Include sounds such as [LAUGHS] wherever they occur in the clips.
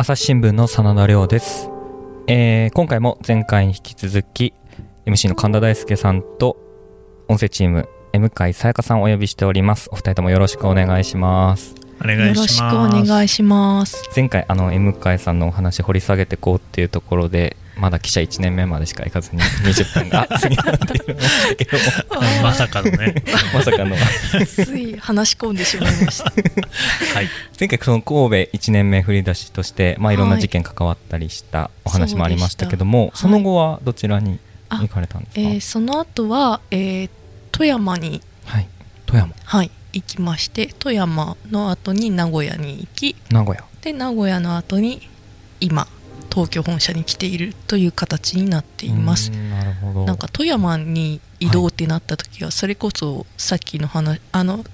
朝日新聞の真田亮です、えー今回も前回に引き続き MC の神田大輔さんと音声チーム M 海さやかさんをお呼びしておりますお二人ともよろしくお願いしますお願よいしろしくおます。願いします。前回あの M 海さんのお話掘り下げてこうっていうところでまだ記者1年目までしか行かずに [LAUGHS] 20分が過ぎたっていうましたけども。[LAUGHS] まさかのね。まさかの。つい話し込んでしまいました。[LAUGHS] はい。前回その神戸1年目振り出しとして、まあ、いろんな事件関わったりしたお話もありましたけども、そそうでした。の後はどちらにあ行かれたんですか、えーその後は、えー富山に、はい。富山。はい、行きまして富山の後に名古屋に行き名古屋。で名古屋の後に今東京本社に来ているという形になっています。んなるほど。なんか富山に移動ってなった時はそれこそさっきの話あの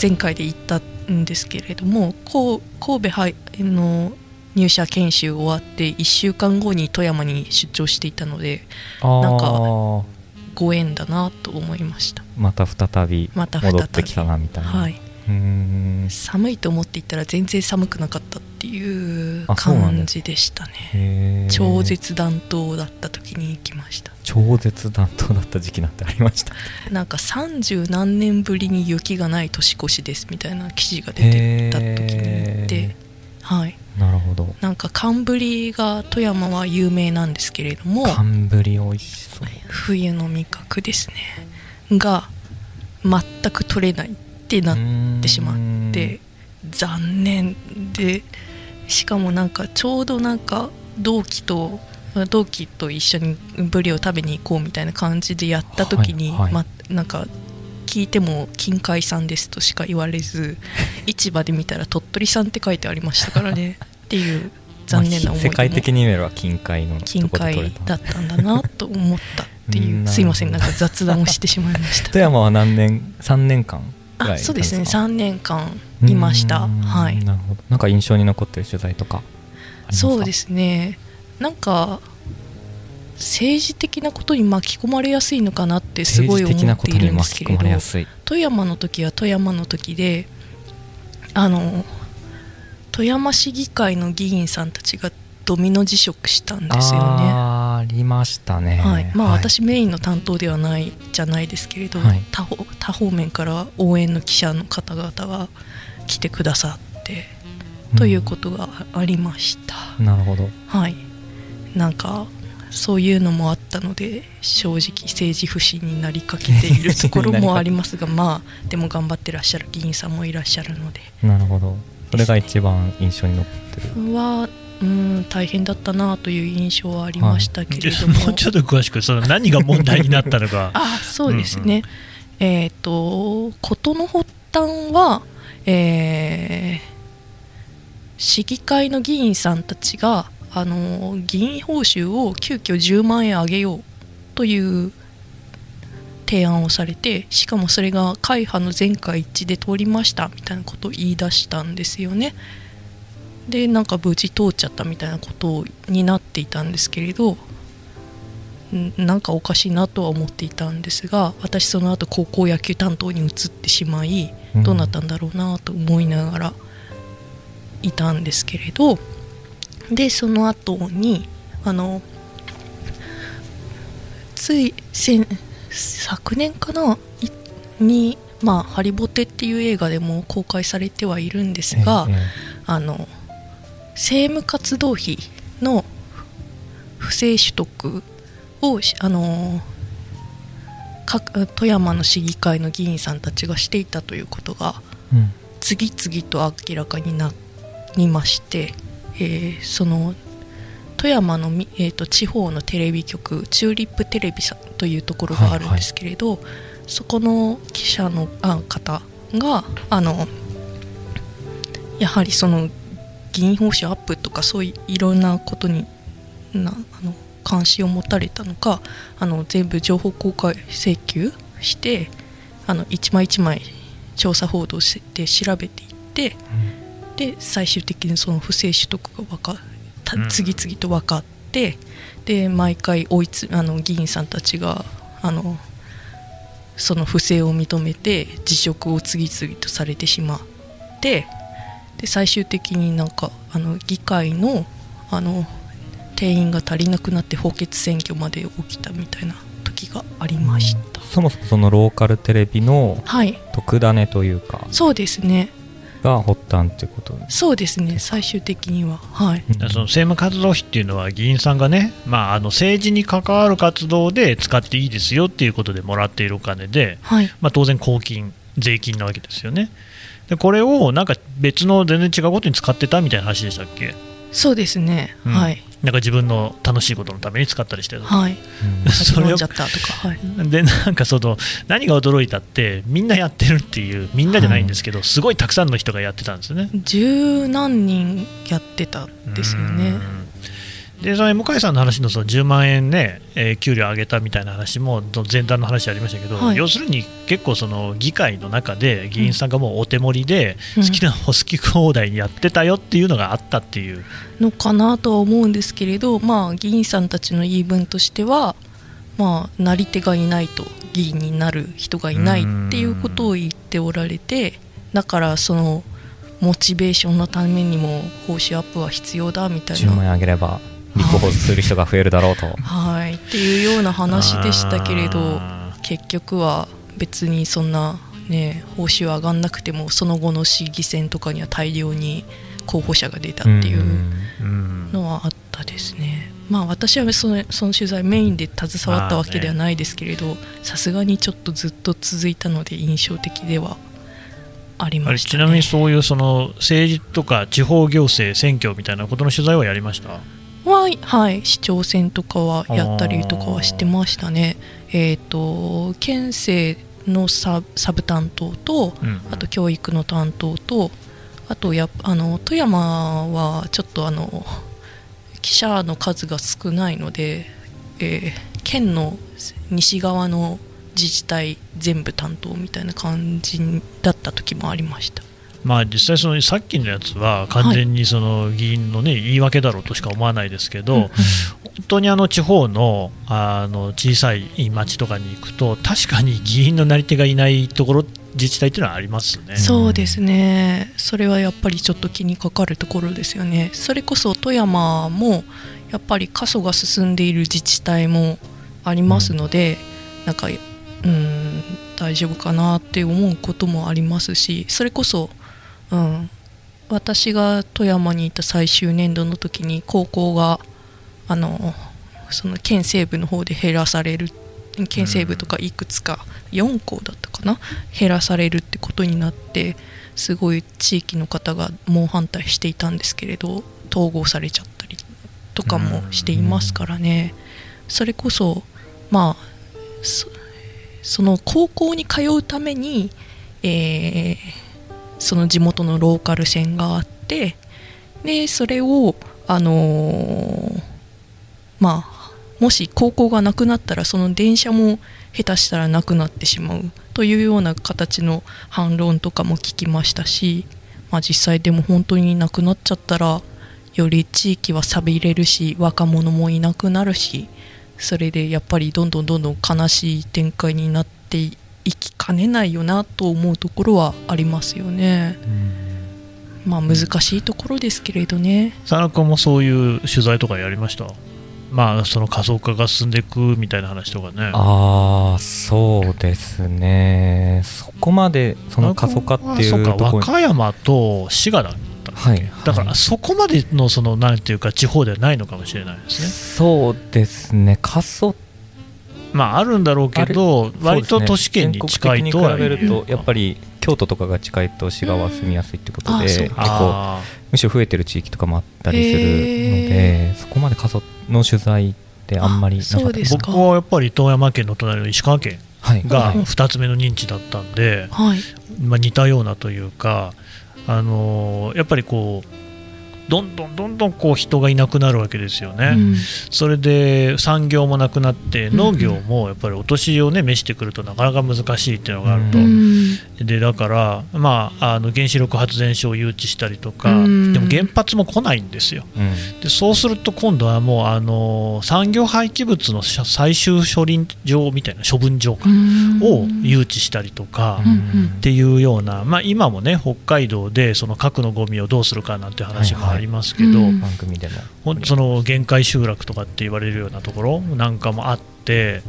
前回で言ったんですけれどもこう神戸杯の入社研修終わって1週間後に富山に出張していたのでなんかご縁だなと思いました。また再び戻ってきたなみたいな、はい、寒いと思っていったら全然寒くなかったっていう感じでしたね。超絶暖冬だった時に行きました。超絶暖冬だった時期なんてありました。なんか30何年ぶりに雪がない年越しですみたいな記事が出てた時に行ってはい。なるほど。なんか寒ぶりが富山は有名なんですけれども寒ぶり美味しそう。冬の味覚ですね。が全く取れないってなってしまって残念でしかもなんかちょうどなんか同期と同期と一緒にブリを食べに行こうみたいな感じでやった時に、はいはい。ま、なんか聞いても「金塊さんです」としか言われず [LAUGHS] 市場で見たら「鳥取さん」って書いてありましたからね [LAUGHS] っていう残念な思い世界的に見れば近海の金塊ただったんだなと思ったってうん。いうすいませんなんか雑談をしてしまいました。富山は何年3年間？ぐらい。あそうですね。いたん3年間いました。はい。なるほど。なんか印象に残ってる取材とかありますか？そうですね。なんか政治的なことに巻き込まれやすいのかなってすごい思っているんですけれど。富山の時は富山の時であの富山市議会の議員さんたちがドミノ辞職したんですよねありましたね。はい。まあ、はい。私メインの担当ではないじゃないですけれど、はい。他方他方面から応援の記者の方々が来てくださってということがありました、なるほど。はい。なんかそういうのもあったので正直政治不信になりかけているところもありますが [LAUGHS] まあでも頑張ってらっしゃる議員さんもいらっしゃるので。なるほど。それが一番印象に残ってる。はうん大変だったなという印象はありましたけれども、[LAUGHS] もうちょっと詳しく、その何が問題になったのか。[LAUGHS] あそうですね、えっ、と事の発端は、えー市議会の議員さんたちがあの議員報酬を急遽10万円上げようという提案をされてしかもそれが会派の全会一致で通りましたみたいなことを言い出したんですよね。でなんか無事通っちゃったみたいなことになっていたんですけれどんなんかおかしいなとは思っていたんですが私その後高校野球担当に移ってしまいうん。どうなったんだろうなと思いながらいたんですけれどでその後にあのつい先昨年かないに「まあ、ハリボテ」っていう映画でも公開されてはいるんですが、ええ。あの政務活動費の不正取得をしあの各富山の市議会の議員さんたちがしていたということがえうん。次々と明らかになりまして、えーその富山のみ、えー、と地方のテレビ局チューリップテレビさんというところがあるんですけれど、そこの記者のあ方があのやはりその議員報酬アップとかそういういろんなことになあの関心を持たれたのかあの全部情報公開請求してあの一枚一枚調査報道して調べていってで最終的にその不正取得が分か次々と分かってで毎回追いつあの議員さんたちがあのその不正を認めて辞職を次々とされてしまってで最終的になんかあの議会のあの定員が足りなくなって補欠選挙まで起きたみたいな時がありました、そもそもそのローカルテレビのはい。特ダネというかそうですね。が発端ってことですそうですね。最終的には。はい。その政務活動費っていうのは議員さんがね、まあ、あの政治に関わる活動で使っていいですよっていうことでもらっているお金で、はい。まあ、当然公金、税金なわけですよね。でこれをなんか別の全然違うことに使ってたみたいな話でしたっけ？そうですね、うん。はい。なんか自分の楽しいことのために使ったりしてるはい。うん。それを飲んじゃったとか。はい。[LAUGHS] でなんかその何が驚いたってみんなやってるっていうみんなじゃないんですけど、すごいたくさんの人がやってたんですよね。十何人やってたんですよね。うんでその向井さんの話のその10万円ね、えー給料上げたみたいな話もど前段の話ありましたけど、はい。要するに結構その議会の中で議員さんがもうお手盛りでうん。好きな好き放題にやってたよっていうのがあったっていう、のかなとは思うんですけれどまあ議員さんたちの言い分としてはまあなり手がいないと議員になる人がいないっていうことを言っておられてだからそのモチベーションのためにも報酬アップは必要だみたい10万な円あげれば立候補する人が増えるだろうと。はい。っていうような話でしたけれどあ結局は別にそんなね報酬上がんなくてもその後の市議選とかには大量に候補者が出たっていうのはあったですね。まあ私はそのその取材メインで携わったわけではないですけれどさすがにちょっとずっと続いたので印象的ではありあました、ね、れちなみにそういうその政治とか地方行政選挙みたいなことの取材はやりました？ははい市長選とかはやったりとかはしてましたね。えっ、と県政のササブ担当とうんあと教育の担当とあとやあの富山はちょっとあの記者の数が少ないので、えー県の西側の自治体全部担当みたいな感じだった時もありましたまあ実際そのさっきのやつは完全にその議員のね言い訳だろうとしか思わないですけど、うん本当にあの地方のあの小さい町とかに行くと確かに議員のなり手がいないところ自治体っていうのはありますね。そうですね。それはやっぱりちょっと気にかかるところですよね。それこそ富山もやっぱり過疎が進んでいる自治体もありますので、なんかうん大丈夫かなって思うこともありますしそれこそ、うん、私が富山にいた最終年度の時に高校があのその県西部の方で減らされる県西部とかいくつか4校だったかな？減らされるってことになってすごい地域の方が猛反対していたんですけれど統合されちゃったりとかもしていますからね。それこそまあその高校に通うために、えーその地元のローカル線があってでそれをあのーまあもし高校がなくなったらその電車も下手したらなくなってしまうというような形の反論とかも聞きましたし、まあ、実際でも本当になくなっちゃったらより地域は寂れるし若者もいなくなるしそれでやっぱりどんどんどんどん悲しい展開になっていきかねないよなと思うところはありますよね。まあ難しいところですけれどね。佐野君もそういう取材とかやりました？まあその仮想化が進んでいくみたいな話とかね。ああそうですね。そこまでその過疎化っていそうと和歌山と滋賀だったはいだからはいそこまでのそのなんていうか地方ではないのかもしれないですね。そうですね。過疎まああるんだろうけど割と都市圏に近いとは比べるとやっぱりり京都とかが近いと滋賀は住みやすいってことで結構あむしろ増えてる地域とかもあったりするのへでそこまで過疎の取材ってあんまりなかった。僕はやっぱり富山県の隣の石川県はい。がはい。2つ目の認知だったんで、はい。まあ、似たようなというか、あのーやっぱりこうどんどんどんどんこう人がいなくなるわけですよね、うん。それで産業もなくなってうん農業もやっぱりお年をね召してくるとなかなか難しいっていうのがあると、うん。でだから、まあ、あの原子力発電所を誘致したりとか、うん。でも原発も来ないんですよ。うん。でそうすると今度はもうあの産業廃棄物の最終処理場みたいな処分場かを誘致したりとか、っていうような、まあ、今もね北海道でその核のゴミをどうするかなんて話もありますけど、番組でも。ほんとその限界集落とかって言われるようなところなんかもあって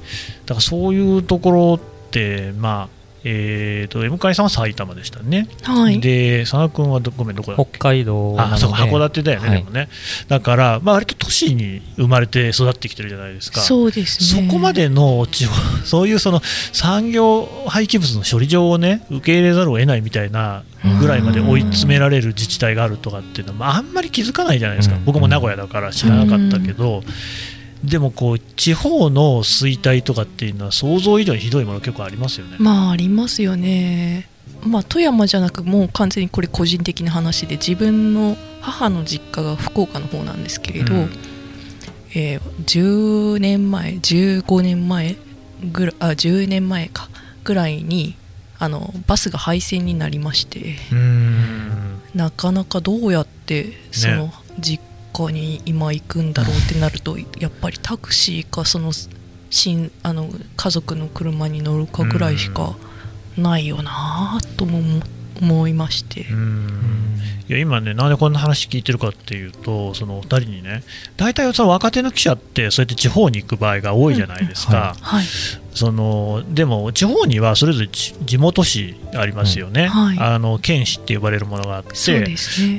だからそういうところってまあえー、と M 会さんは埼玉でしたね、はい。で佐野君はどごめんどこだっ北け海道あそうか函館だよね、はい。でもね。だから、まあ、割と都市に生まれて育ってきてるじゃないですか。そうですね。そこまでの地方 [LAUGHS] そういうその産業廃棄物の処理場をね受け入れざるを得ないみたいなぐらいまで追い詰められる自治体があるとかっていうのは、まあ、あんまり気づかないじゃないですか、うん。僕も名古屋だから知らなかったけど、でもこう地方の衰退とかっていうのは想像以上にひどいもの結構ありますよね。まあありますよね。まあ富山じゃなくもう完全にこれ個人的な話で自分の母の実家が福岡の方なんですけれど、うん。えー10年前15年前ぐらあ10年前かぐらいにあのバスが廃線になりましてなかなかどうやってその実家に今行くんだろうってなると、やっぱりタクシーかその新あの家族の車に乗るかぐらいしかないよなぁとも思思いまして。うーん。いや今ね、なんでこんな話聞いてるかっていうと、そのお二人にね、大体その若手の記者って、そうやって地方に行く場合が多いじゃないですか、うんははいそのでも地方にはそれぞれ地地元紙ありますよね、うん。はい。あの県紙って呼ばれるものがあって、ね。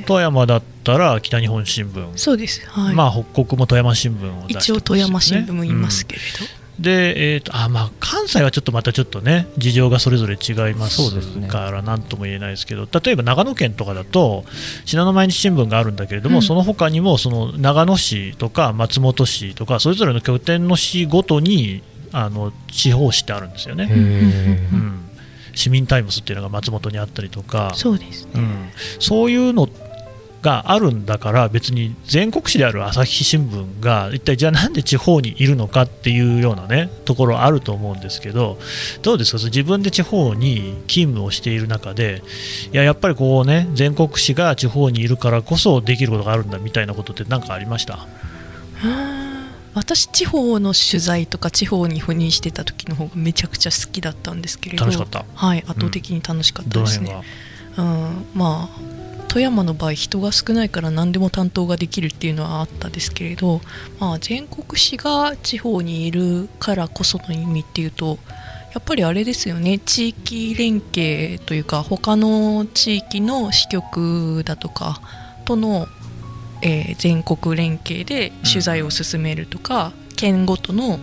富山だったら北日本新聞、そうです。はい、まあ、北国も富山新聞を出してますよね。一応富山新聞もいますけれど、で、えーとあまあ、関西はちょっとまたちょっとね事情がそれぞれ違いますそうですね。から何とも言えないですけど例えば長野県とかだと信濃毎日新聞があるんだけれども、うん。その他にもその長野市とか松本市とかそれぞれの拠点の市ごとにあの地方紙ってあるんですよね、うん、市民タイムスっていうのが松本にあったりとか。そうですね。うん、そういうのがあるんだから別に全国紙である朝日新聞が一体じゃあなんで地方にいるのかっていうようなねところあると思うんですけどどうですか？自分で地方に勤務をしている中でいややっぱりこうね全国紙が地方にいるからこそできることがあるんだみたいなことって何かありました？私地方の取材とか地方に赴任してた時の方がめちゃくちゃ好きだったんですけれど。はい圧倒的に楽しかったですね、どの辺はうん、まあ富山の場合人が少ないから何でも担当ができるっていうのはあったですけれど、まあ、全国紙が地方にいるからこその意味っていうとやっぱりあれですよね。地域連携というか他の地域の支局だとかとの、えー全国連携で取材を進めるとか、県ごとの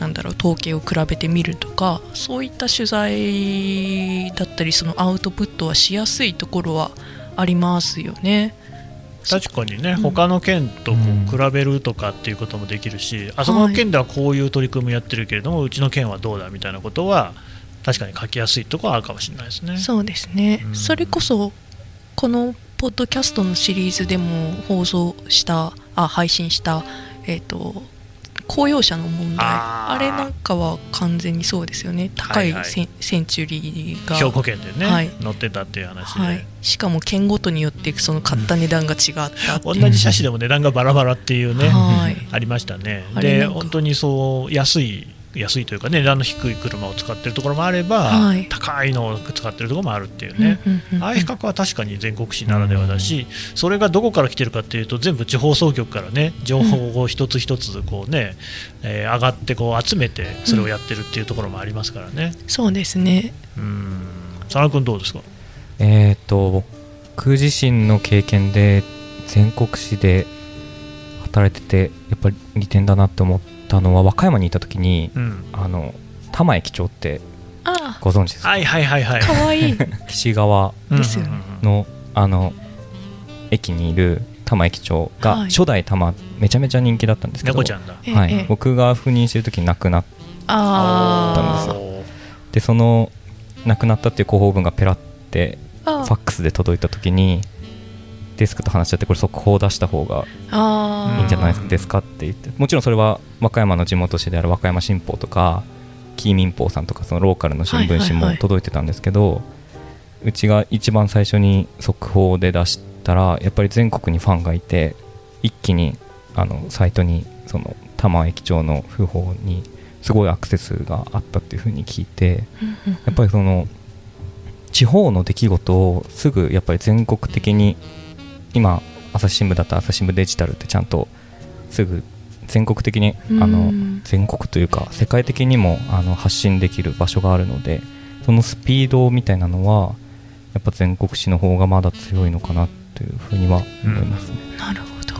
なんだろう統計を比べてみるとかそういった取材だったりそのアウトプットはしやすいところはありますよね。確かにね、うん。他の県とこうんう比べるとかっていうこともできるし、あそこの県ではこういう取り組みやってるけれども、うちの県はどうだみたいなことは確かに書きやすいところはあるかもしれないですね。そうですね、うん。それこそこのポッドキャストのシリーズでも放送したあ配信した、えー、と公用車の問題。あれなんかは完全にそうですよね。高いはいはい。セン,、チュリーが。兵庫県でね、はい。乗ってたっていう話で、はい、しかも県ごとによってその買った値段が違ったっう。同じ車種でも値段がバラバラっていうね、はい。ありましたね。で本当にそう安い安いというかね値段の低い車を使ってるところもあれば、はい。高いのを使ってるところもあるっていうね、うんうんうんうん。ああいう比較は確かに全国紙ならではだし、それがどこから来てるかっていうと全部地方総局からね情報を一つ一つこうね、えー上がってこう集めてそれをやってるっていうところもありますからね。そうですね。うん。佐野君どうですか？えー、と僕自身の経験で全国紙で働いててやっぱり利点だなって思ったのは和歌山にいた時にうん。あの玉駅町ってあ。ご存知ですか？はいはいはいはい。あかわいい岸側ですよねうんうん。うんのあの駅にいる玉駅長がはい。初代玉めちゃめちゃ人気だったんですけど、猫ちゃんだ。ええはい。ええ。僕が赴任してる時に亡くなったんー。てその亡くなったっていう広報文がペラってあ。ファックスで届いた時にデスクと話し合ってこれ速報を出した方がいいんじゃないですかって言って。もちろんそれは和歌山の地元紙である和歌山新報とか紀伊民報さんとかそのローカルの新聞紙も届いてたんですけど、うちが一番最初に速報で出したらやっぱり全国にファンがいて一気にあのサイトにその多摩駅長の訃報にすごいアクセスがあったっていうふうに聞いてやっぱりその地方の出来事をすぐやっぱり全国的に今朝日新聞だったら朝日新聞デジタルってちゃんとすぐ全国的にあうのん全国というか世界的にもあの発信できる場所があるのでそのスピードみたいなのはやっぱ全国紙の方がまだ強いのかなというふうには思いますね。なるほど。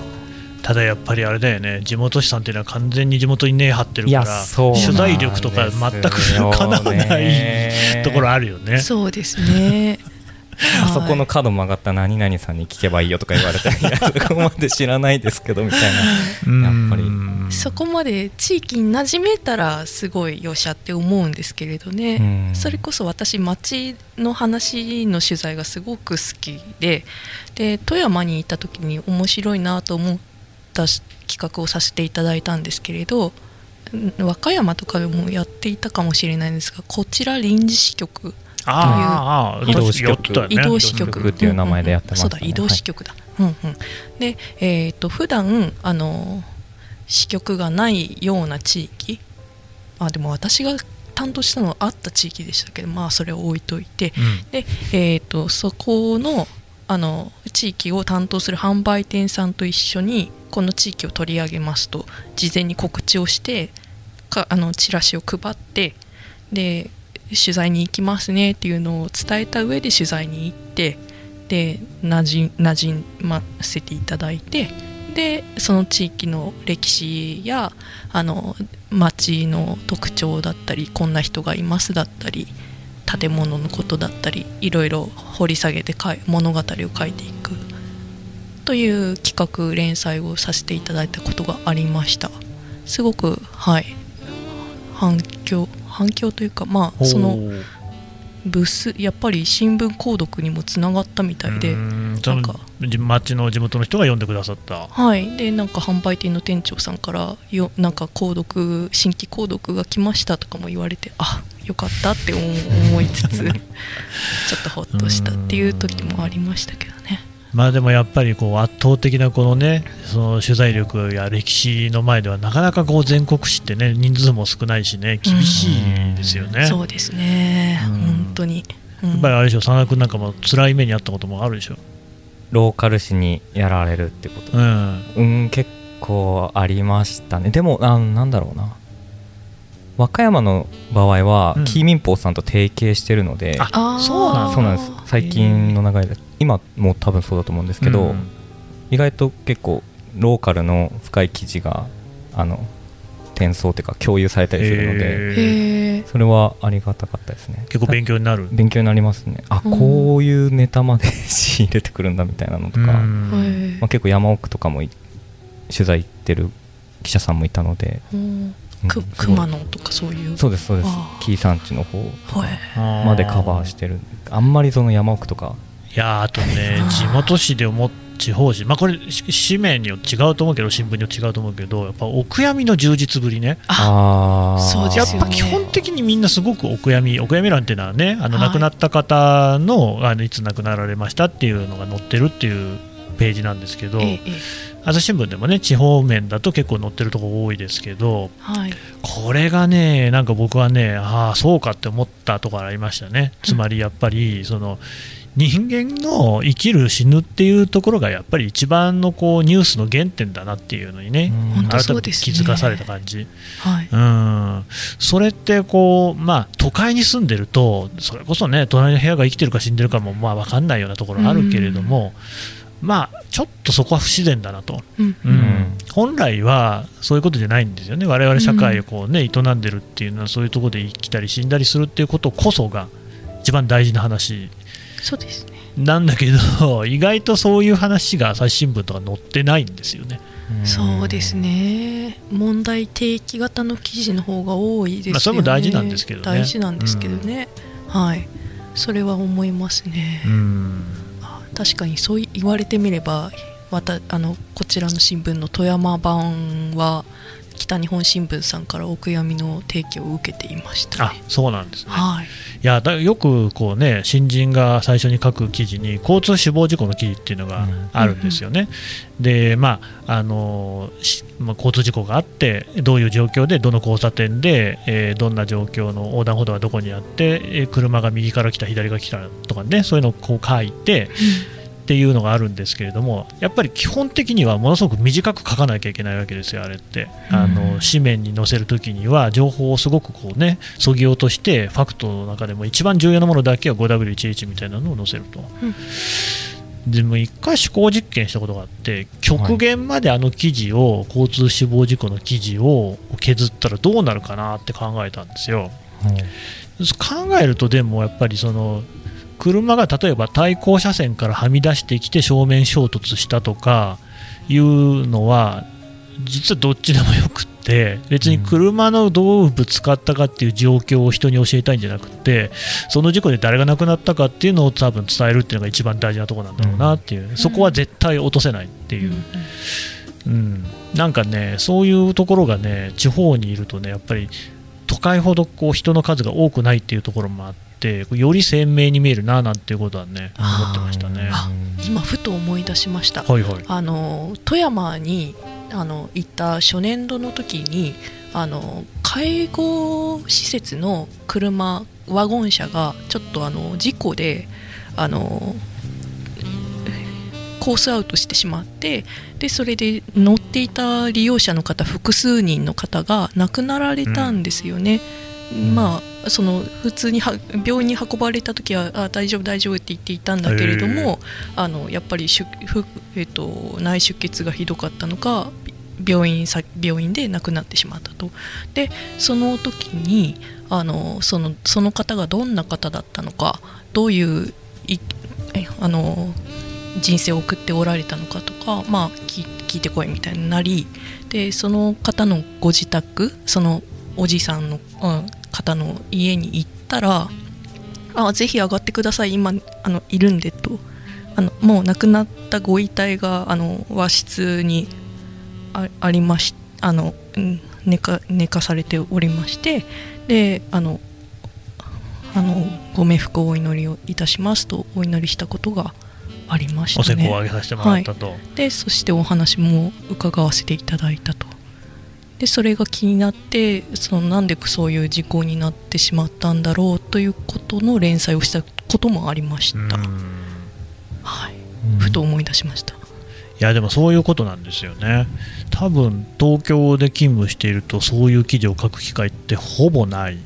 ただやっぱりあれだよね。地元紙さんっていうのは完全に地元に根張ってるから取材力とか全くかなわないところあるよね。そうですねあそこのはい角曲がった何々さんに聞けばいいよとか言われて [LAUGHS] いやそこまで知らないですけどみたいな。やっぱり。うんそこまで地域に馴染めたらすごいよっしゃって思うんですけれどね、うん。それこそ私町の話の取材がすごく好きでで富山に行った時に面白いなと思ったし企画をさせていただいたんですけれどうん和歌山とかでもやっていたかもしれないんですがこちら臨時支局あ移動支局。移動支局。局っていう名前でやってましたねそうだ移動支局だ、うんうん。でえっ、と普段あの支局がないような地域。あでも私が担当したのはあった地域でしたけどまあそれを置いといて。うん。で、えー、とそこのあの地域を担当する販売店さんと一緒にこの地域を取り上げますと事前に告知をしてかあのチラシを配ってで取材に行きますねっていうのを伝えた上で取材に行ってでなじなじませていただいてでその地域の歴史やあの町の特徴だったりこんな人がいますだったり建物のことだったりいろいろ掘り下げて物語を書いていくという企画連載をさせていただいたことがありました。すごくはい反響反響というかまあそのブスやっぱり新聞購読にもつながったみたいでなんか。じ町の地元の人が読んでくださった。はい、でなんか販売店の店長さんからよなんか購読新規購読が来ましたとかも言われてあよかったって思思いつつ [LAUGHS] ちょっとほっとしたっていう時もありましたけどね。まあでもやっぱりこう圧倒的なこのねその取材力や歴史の前ではなかなかこう全国紙ってね人数も少ないしね厳しいですよね。そうですね、うん。本当に。うん。やっぱりあれでしょ、佐野君なんかも辛い目にあったこともあるでしょ。ローカル紙にやられるってこと。うん。うん結構ありましたね。でもあなんだろうな。和歌山の場合は、うん。紀伊民報さんと提携してるのであそうなんだ。そうなんです。最近の流れで今も多分そうだと思うんですけど、うん。意外と結構ローカルの深い記事があの転送というか共有されたりするので、それはありがたかったですね。結構勉強になる。勉強になりますね。あ、うん。こういうネタまで [LAUGHS] 仕入れてくるんだみたいなのとか、うん。まあ、結構山奥とかもい取材行ってる記者さんもいたので、熊野とかそういう？そうですそうです。紀伊山地の方までカバーしてる。あんまりその山奥とかいやーあとね地元紙で思っ地方紙。まあこれし紙面によって違うと思うけど新聞によって違うと思うけどやっぱお悔やみの充実ぶりね。ああー。そうですよね。やっぱ基本的にみんなすごくお悔やみお悔やみ欄っていうのはねあのはい。亡くなった方のあのいつ亡くなられましたっていうのが載ってるっていうページなんですけどええええ。朝日新聞でもね地方面だと結構載ってるところ多いですけどはい。これがねなんか僕はねああそうかって思ったところありましたね。つまりやっぱりその人間の生きる死ぬっていうところがやっぱり一番のこうニュースの原点だなっていうのにねうん改めて気づかされた感じ。はい。うん、それってこう、まあ、都会に住んでるとそれこそね隣の部屋が生きてるか死んでるかもまあ分かんないようなところあるけれども、まあ、ちょっとそこは不自然だなと、うん。うん。ん本来はそういうことじゃないんですよね。我々社会をこう、ね、営んでるっていうのはそういうところで生きたり死んだりするっていうことこそが一番大事な話そうですね。なんだけど [LAUGHS] 意外とそういう話が朝日新聞とか載ってないんですよね。そうですね。問題提起型の記事の方が多いですよね、まあそれも大事なんですけどね。大事なんですけどね、はい。それは思いますね、うん。あ確かにそう言われてみればまたあのこちらの新聞の富山版は北日本新聞さんからお悔やみの提供を受けていましたあね。そうなんですね、はい、いやだよくこう、ね、新人が最初に書く記事に交通死亡事故の記事っていうのがあるんですよね。でまああのしまあ、交通事故があってどういう状況でどの交差点で、えーどんな状況の横断歩道がどこにあって、えー車が右から来た左から来たとかねそういうのをこう書いてっていうのがあるんですけれどもやっぱり基本的にはものすごく短く書かなきゃいけないわけですよ、あれって。あの紙面に載せるときには情報をすごくこうねそぎ落としてファクトの中でも一番重要なものだけは 5W1H みたいなのを載せると。でも一回思考実験したことがあって極限まであの記事を、交通死亡事故の記事を削ったらどうなるかなって考えたんですよ。考えるとでもやっぱりその車が例えば対向車線からはみ出してきて正面衝突したとかいうのは実はどっちでもよくって別に車のどうぶつかったかっていう状況を人に教えたいんじゃなくてその事故で誰が亡くなったかっていうのを多分伝えるっていうのが一番大事なところなんだろうなっていう、そこは絶対落とせないっていう、うん、なんかねそういうところがね地方にいるとねやっぱり都会ほどこう人の数が多くないっていうところもあってより鮮明に見えるななんていうことはね思ってましたね。あ今ふと思い出しました。はいはいあの富山にあの行った初年度の時にあの介護施設の車ワゴン車がちょっとあの事故であのコースアウトしてしまってでそれで乗っていた利用者の方複数人の方が亡くなられたんですよね。まあその普通には病院に運ばれた時はあ大丈夫大丈夫って言っていたんだけれども、あのやっぱり出ふ、えっと内出血がひどかったのか病院さ病院で亡くなってしまったと。でその時にあのそのその方がどんな方だったのかどういういえあの人生を送っておられたのかとか、まあ、聞聞いてこいみたいになりでその方のご自宅そのおじさんの、うん方の家に行ったらあぜひ上がってください。今あのいるんでと。あのもう亡くなったご遺体があの和室にあありましあのうん寝か寝かされておりましてであのあのご冥福をお祈りをいたしますとお祈りしたことがありましたね。お線香をあげさせてもらったと、でそしてお話も伺わせていただいたとでそれが気になってそのなんでそういう事故になってしまったんだろうということの連載をしたこともありました、うん。はい、ふと思い出しました、いやでもそういうことなんですよね。多分東京で勤務しているとそういう記事を書く機会ってほぼない、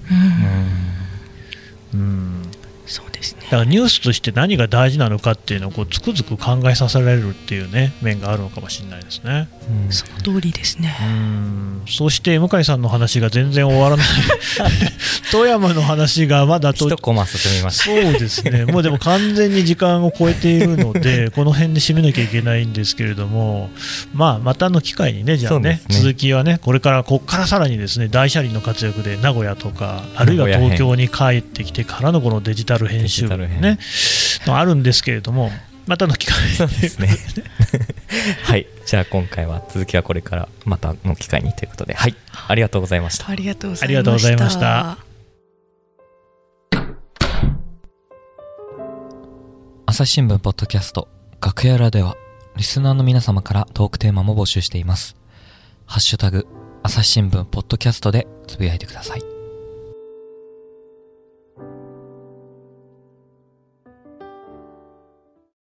うん。うん、そうですねだからニュースとして何が大事なのかっていうのをこうつくづく考えさせられるっていうね面があるのかもしれないですね。その通りですね。うん。そして向井さんの話が全然終わらない。[LAUGHS] 富山の話がまだと一コマ進みました。そうですね、もうでも完全に時間を超えているので、[LAUGHS] この辺で締めなきゃいけないんですけれども、まあ、またの機会にね、じゃあね、ね。続きはね、これから、ここからさらにですね、大車輪の活躍で名古屋とか、あるいは東京に帰ってきてからのこのデジタル編集部デジタルね、のあるんですけれども、またの機会そうですね。[LAUGHS] はい。じゃあ今回は続きはこれからまたの機会にということで。はい。ありがとうございました。ありがとうございました。ありがとうございました。朝日新聞ポッドキャスト楽屋裏ではリスナーの皆様からトークテーマも募集しています。ハッシュタグ朝日新聞ポッドキャストでつぶやいてください